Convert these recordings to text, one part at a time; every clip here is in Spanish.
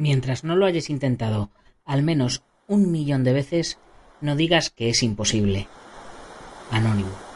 Mientras no lo hayas intentado al menos un millón de veces, no digas que es imposible. Anónimo.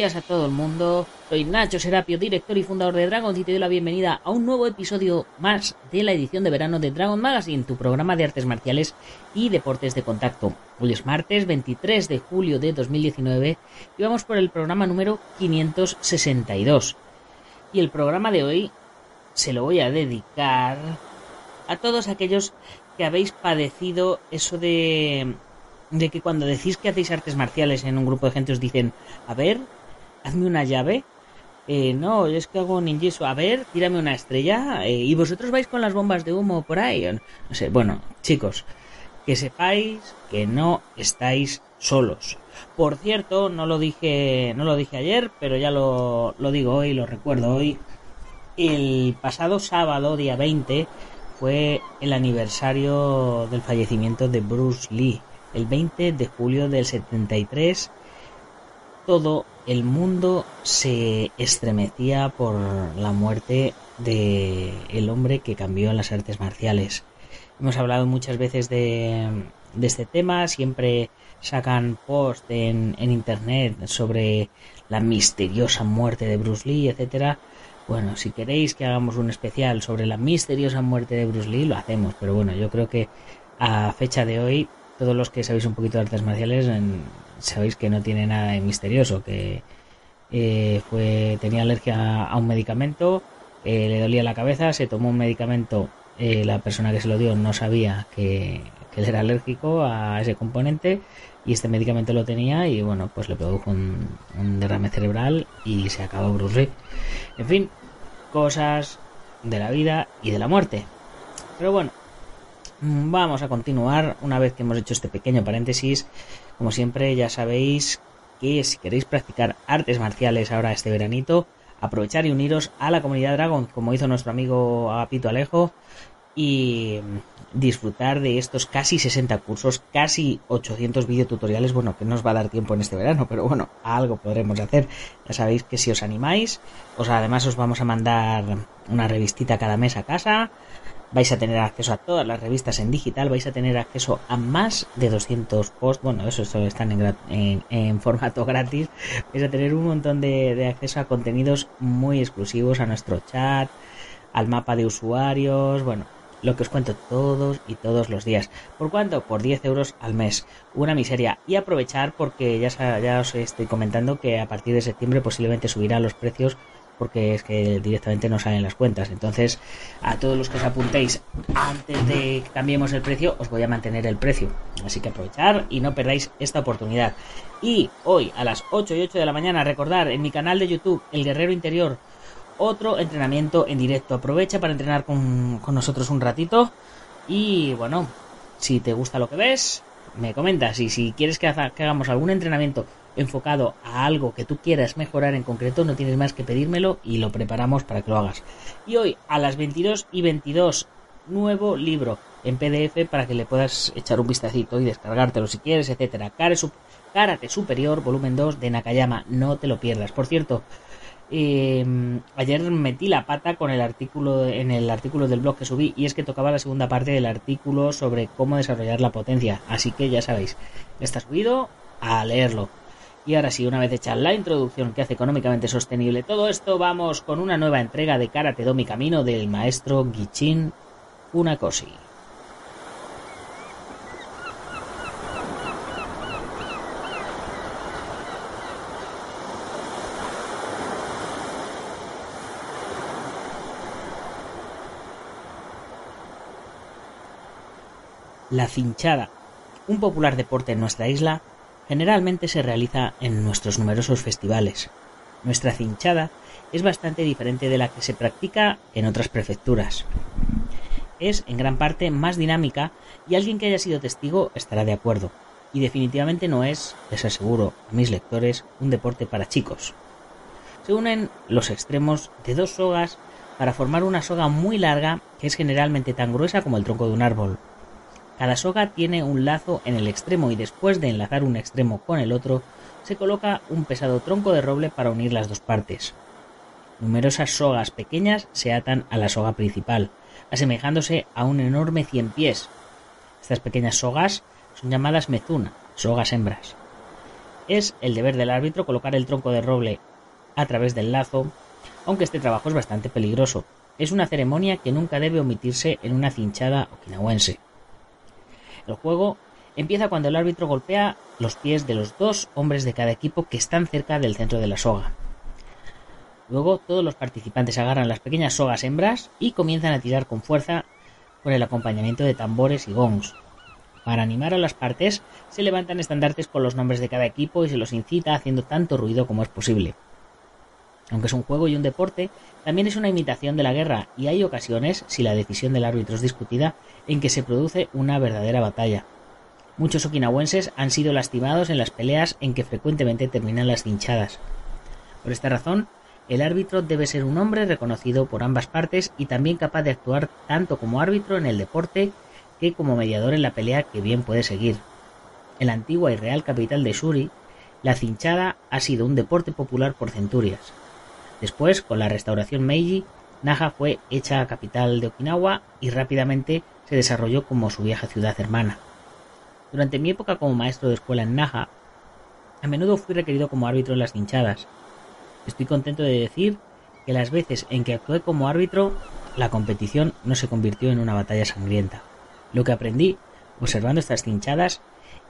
Días a todo el mundo. Soy Nacho Serapio, director y fundador de Dragon y te doy la bienvenida a un nuevo episodio más de la edición de verano de Dragon Magazine, tu programa de artes marciales y deportes de contacto. Hoy es martes 23 de julio de 2019 y vamos por el programa número 562. Y el programa de hoy se lo voy a dedicar a todos aquellos que habéis padecido eso de de que cuando decís que hacéis artes marciales en un grupo de gente os dicen, a ver, hazme una llave. Eh, no, es que hago ninjisu. A ver, tírame una estrella. Eh, y vosotros vais con las bombas de humo por ahí. No sé, bueno, chicos, que sepáis que no estáis solos. Por cierto, no lo dije, no lo dije ayer, pero ya lo, lo digo hoy, lo recuerdo hoy. El pasado sábado, día 20, fue el aniversario del fallecimiento de Bruce Lee el 20 de julio del 73, todo el mundo se estremecía por la muerte de el hombre que cambió las artes marciales. Hemos hablado muchas veces de, este tema, siempre sacan post en, en, internet sobre la misteriosa muerte de Bruce Lee, etcétera. Bueno, si queréis que hagamos un especial sobre la misteriosa muerte de Bruce Lee, lo hacemos, pero bueno, yo creo que a fecha de hoy todos los que sabéis un poquito de artes marciales sabéis que no tiene nada de misterioso, que eh, fue tenía alergia a un medicamento, eh, le dolía la cabeza, se tomó un medicamento, eh, la persona que se lo dio no sabía que, él era alérgico a ese componente y este medicamento lo tenía y bueno, pues le produjo un, un derrame cerebral y se acabó Bruce Lee. En fin, cosas de la vida y de la muerte. Pero bueno, vamos a continuar una vez que hemos hecho este pequeño paréntesis. Como siempre, ya sabéis que si queréis practicar artes marciales ahora este veranito, aprovechar y uniros a la comunidad Dragon, como hizo nuestro amigo Agapito Alejo, y disfrutar de estos casi 60 cursos, casi 800 videotutoriales, bueno, que no os va a dar tiempo en este verano, pero bueno, algo podremos hacer. Ya sabéis que si os animáis, os además os vamos a mandar una revistita cada mes a casa, vais a tener acceso a todas las revistas en digital, vais a tener acceso a más de 200 posts, bueno, eso están en, formato gratis, vais a tener un montón de, acceso a contenidos muy exclusivos, a nuestro chat, al mapa de usuarios, bueno, lo que os cuento todos y todos los días. ¿Por cuánto? Por 10 euros al mes. Una miseria. Y aprovechar porque ya, ya os estoy comentando que a partir de septiembre posiblemente subirán los precios porque es que directamente no salen las cuentas. Entonces, a todos los que os apuntéis antes de que cambiemos el precio, os voy a mantener el precio. Así que aprovechar y no perdáis esta oportunidad. Y hoy a las 8 y 8 de la mañana, recordar en mi canal de YouTube, El Guerrero Interior, otro entrenamiento en directo. Aprovecha para entrenar con, con nosotros un ratito. Y bueno, si te gusta lo que ves, me comentas. Y si quieres que, que hagamos algún entrenamiento enfocado a algo que tú quieras mejorar en concreto, no tienes más que pedírmelo y lo preparamos para que lo hagas. Y hoy a las 22 y 22, nuevo libro en PDF para que le puedas echar un vistacito y descargártelo si quieres, etcétera. Karate Superior, volumen 2 de Nakayama, no te lo pierdas. Por cierto, em, ayer metí la pata con el artículo en el artículo del blog que subí y es que tocaba la segunda parte del artículo sobre cómo desarrollar la potencia. Así que ya sabéis, está subido a leerlo. Y ahora sí, una vez hecha la introducción que hace económicamente sostenible todo esto, vamos con una nueva entrega de Karate Do Mi Camino del maestro Gichin Unakoshi. La cinchada, un popular deporte en nuestra isla, generalmente se realiza en nuestros numerosos festivales. Nuestra cinchada es bastante diferente de la que se practica en otras prefecturas. Es en gran parte más dinámica y alguien que haya sido testigo estará de acuerdo. Y definitivamente no es, les aseguro a mis lectores, un deporte para chicos. se unen los extremos de dos sogas para formar una soga muy larga que es generalmente tan gruesa como el tronco de un árbol. Cada soga tiene un lazo en el extremo y después de enlazar un extremo con el otro, se coloca un pesado tronco de roble para unir las dos partes. Numerosas sogas pequeñas se atan a la soga principal, asemejándose a un enorme cien pies. Estas pequeñas sogas son llamadas mezuna, sogas hembras. Es el deber del árbitro colocar el tronco de roble a través del lazo, aunque este trabajo es bastante peligroso. Es una ceremonia que nunca debe omitirse en una cinchada okinawense. Juego empieza cuando el árbitro golpea los pies de los dos hombres de cada equipo que están cerca del centro de la soga. Luego todos los participantes agarran las pequeñas sogas hembras y comienzan a tirar con fuerza con el acompañamiento de tambores y gongs. Para animar a las partes se levantan estandartes con los nombres de cada equipo y se los incita haciendo tanto ruido como es posible. Aunque es un juego y un deporte, también es una imitación de la guerra y hay ocasiones, si la decisión del árbitro es discutida, en que se produce una verdadera batalla. Muchos okinawenses han sido lastimados en las peleas en que frecuentemente terminan las hinchadas. Por esta razón, el árbitro debe ser un hombre reconocido por ambas partes y también capaz de actuar tanto como árbitro en el deporte que como mediador en la pelea que bien puede seguir. En la antigua y real capital de Shuri, la cinchada ha sido un deporte popular por centurias. Después, con la restauración Meiji, Naha fue hecha capital de Okinawa y rápidamente se desarrolló como su vieja ciudad hermana. Durante mi época como maestro de escuela en Naha, a menudo fui requerido como árbitro en las hinchadas, Estoy contento de decir que las veces en que actué como árbitro, la competición no se convirtió en una batalla sangrienta. Lo que aprendí, observando estas cinchadas,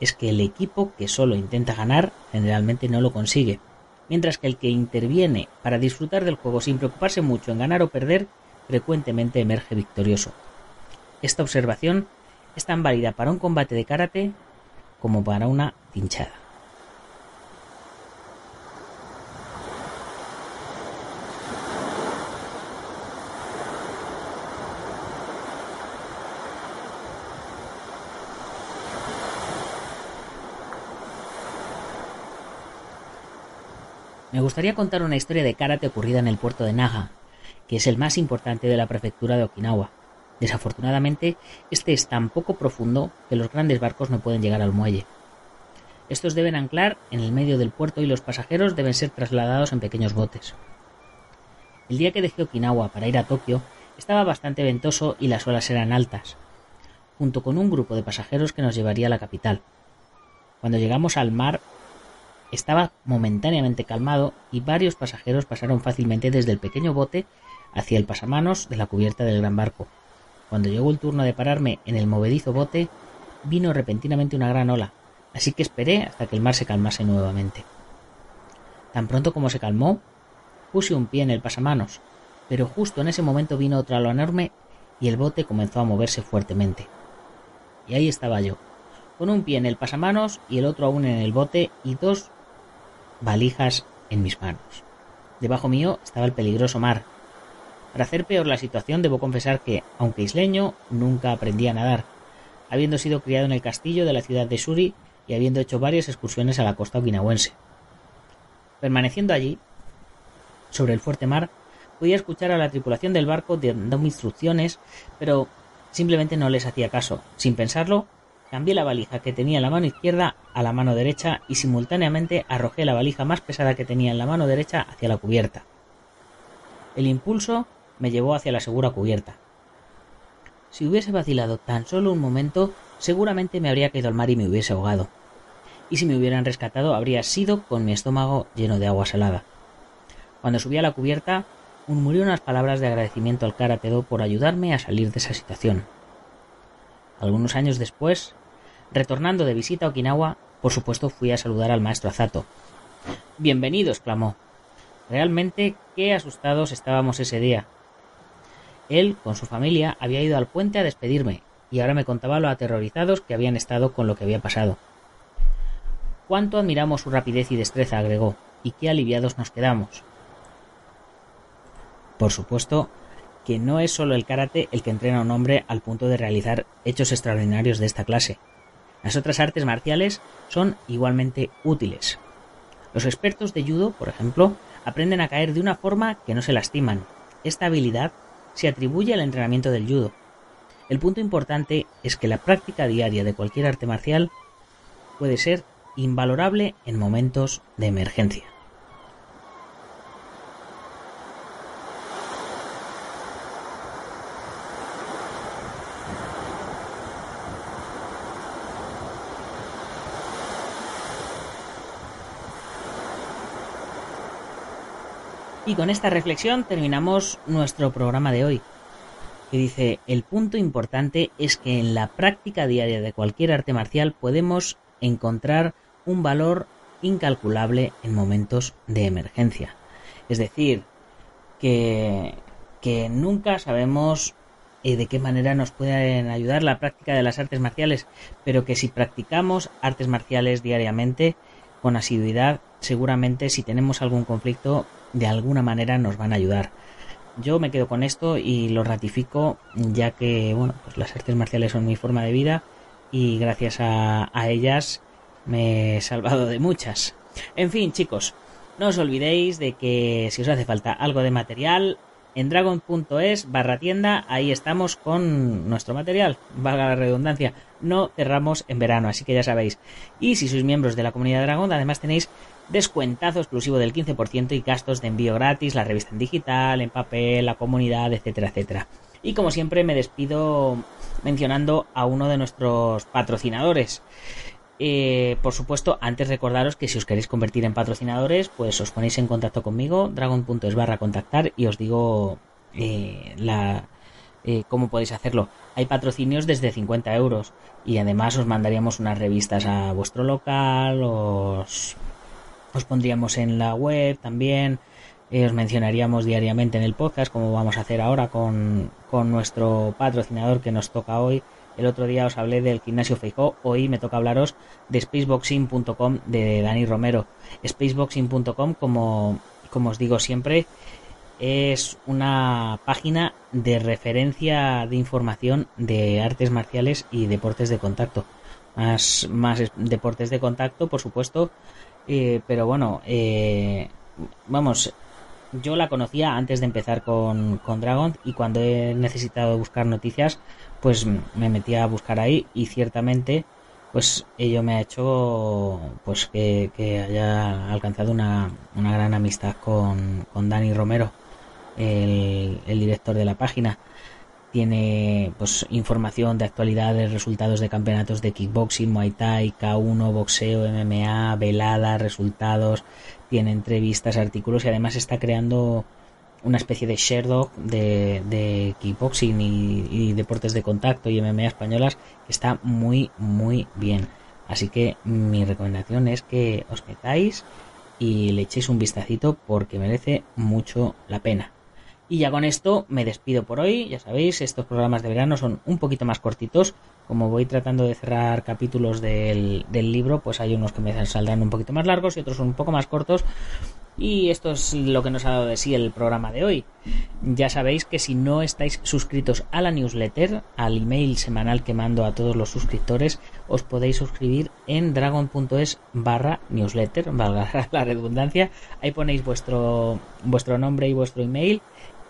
es que el equipo que solo intenta ganar generalmente no lo consigue, mientras que el que interviene para disfrutar del juego sin preocuparse mucho en ganar o perder, frecuentemente emerge victorioso. Esta observación es tan válida para un combate de karate como para una cinchada. Me gustaría contar una historia de karate ocurrida en el puerto de Naga, que es el más importante de la prefectura de Okinawa. Desafortunadamente, este es tan poco profundo que los grandes barcos no pueden llegar al muelle. Estos deben anclar en el medio del puerto y los pasajeros deben ser trasladados en pequeños botes. El día que dejé Okinawa para ir a Tokio estaba bastante ventoso y las olas eran altas, junto con un grupo de pasajeros que nos llevaría a la capital. Cuando llegamos al mar estaba momentáneamente calmado y varios pasajeros pasaron fácilmente desde el pequeño bote hacia el pasamanos de la cubierta del gran barco. Cuando llegó el turno de pararme en el movedizo bote, vino repentinamente una gran ola, así que esperé hasta que el mar se calmase nuevamente. Tan pronto como se calmó, puse un pie en el pasamanos, pero justo en ese momento vino otra ola enorme y el bote comenzó a moverse fuertemente. Y ahí estaba yo, con un pie en el pasamanos y el otro aún en el bote y dos valijas en mis manos. Debajo mío estaba el peligroso mar. Para hacer peor la situación debo confesar que, aunque isleño, nunca aprendí a nadar, habiendo sido criado en el castillo de la ciudad de Suri y habiendo hecho varias excursiones a la costa okinawense. Permaneciendo allí, sobre el fuerte mar, podía escuchar a la tripulación del barco dando instrucciones, pero simplemente no les hacía caso. Sin pensarlo, Cambié la valija que tenía en la mano izquierda a la mano derecha y simultáneamente arrojé la valija más pesada que tenía en la mano derecha hacia la cubierta. El impulso me llevó hacia la segura cubierta. Si hubiese vacilado tan solo un momento, seguramente me habría caído al mar y me hubiese ahogado. Y si me hubieran rescatado, habría sido con mi estómago lleno de agua salada. Cuando subí a la cubierta, murmuré unas palabras de agradecimiento al Karatedo por ayudarme a salir de esa situación. Algunos años después, retornando de visita a Okinawa, por supuesto fui a saludar al maestro Azato. Bienvenido, exclamó. Realmente qué asustados estábamos ese día. Él, con su familia, había ido al puente a despedirme, y ahora me contaba lo aterrorizados que habían estado con lo que había pasado. Cuánto admiramos su rapidez y destreza, agregó, y qué aliviados nos quedamos. Por supuesto, que no es solo el karate el que entrena a un hombre al punto de realizar hechos extraordinarios de esta clase. Las otras artes marciales son igualmente útiles. Los expertos de judo, por ejemplo, aprenden a caer de una forma que no se lastiman. Esta habilidad se atribuye al entrenamiento del judo. El punto importante es que la práctica diaria de cualquier arte marcial puede ser invalorable en momentos de emergencia. Y con esta reflexión terminamos nuestro programa de hoy, que dice, el punto importante es que en la práctica diaria de cualquier arte marcial podemos encontrar un valor incalculable en momentos de emergencia. Es decir, que, que nunca sabemos eh, de qué manera nos pueden ayudar la práctica de las artes marciales, pero que si practicamos artes marciales diariamente, con asiduidad, seguramente si tenemos algún conflicto de alguna manera nos van a ayudar. Yo me quedo con esto y lo ratifico ya que bueno, pues las artes marciales son mi forma de vida y gracias a, ellas me he salvado de muchas. En fin, chicos, no os olvidéis de que si os hace falta algo de material, en dragon.es barra tienda, ahí estamos con nuestro material, valga la redundancia. No cerramos en verano, así que ya sabéis. Y si sois miembros de la comunidad Dragon, además tenéis descuentazo exclusivo del 15% y gastos de envío gratis, la revista en digital, en papel, la comunidad, etcétera, etcétera. Y como siempre me despido mencionando a uno de nuestros patrocinadores. Eh, por supuesto, antes recordaros que si os queréis convertir en patrocinadores, pues os ponéis en contacto conmigo, dragon.es barra contactar y os digo eh, eh, cómo podéis hacerlo. Hay patrocinios desde 50 euros y además os mandaríamos unas revistas a vuestro local, os, os pondríamos en la web también, os mencionaríamos diariamente en el podcast, como vamos a hacer ahora con, con nuestro patrocinador que nos toca hoy el otro día os hablé del gimnasio Feijó, hoy me toca hablaros de spaceboxing.com de Dani Romero. Spaceboxing.com, como, como os digo siempre, es una página de referencia de información de artes marciales y deportes de contacto. Más, más deportes de contacto, por supuesto, eh, pero bueno, eh, vamos, yo la conocía antes de empezar con, con Dragon y cuando he necesitado buscar noticias, pues me metí a buscar ahí y ciertamente pues ello me ha hecho pues que, haya alcanzado una, una gran amistad con, con Dani Romero el, el, director de la página tiene pues información de actualidad de resultados de campeonatos de kickboxing, muay thai, K1, boxeo, MMA, velada, resultados, tiene entrevistas, artículos y además está creando una especie de Sherdog de, de kickboxing y, deportes de contacto y MMA españolas que está muy muy bien. Así que mi recomendación es que os metáis y le echéis un vistacito porque merece mucho la pena. Y ya con esto me despido por hoy. Ya sabéis, estos programas de verano son un poquito más cortitos. Como voy tratando de cerrar capítulos del, del libro, pues hay unos que me saldrán un poquito más largos y otros un poco más cortos y esto es lo que nos ha dado de sí el programa de hoy. Ya sabéis que si no estáis suscritos a la newsletter, al email semanal que mando a todos los suscriptores, os podéis suscribir en dragon.es barra newsletter, valga la redundancia. Ahí ponéis vuestro, vuestro nombre y vuestro email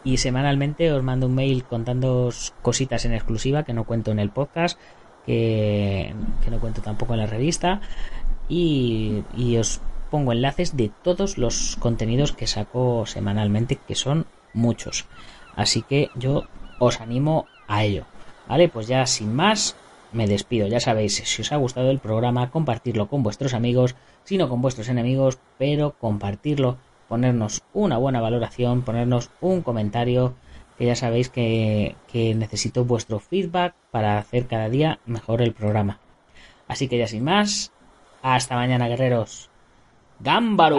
y semanalmente os mando un mail contando cositas en exclusiva que no cuento en el podcast, que, no cuento tampoco en la revista y, y os pongo enlaces de todos los contenidos que saco semanalmente, que son muchos. Así que yo os animo a ello. Vale, pues ya sin más, me despido. Ya sabéis, si os ha gustado el programa, compartirlo con vuestros amigos, si no con vuestros enemigos, pero compartirlo, ponernos una buena valoración, ponernos un comentario, que ya sabéis que, que necesito vuestro feedback para hacer cada día mejor el programa. Así que ya sin más, hasta mañana, guerreros. Gámbaro.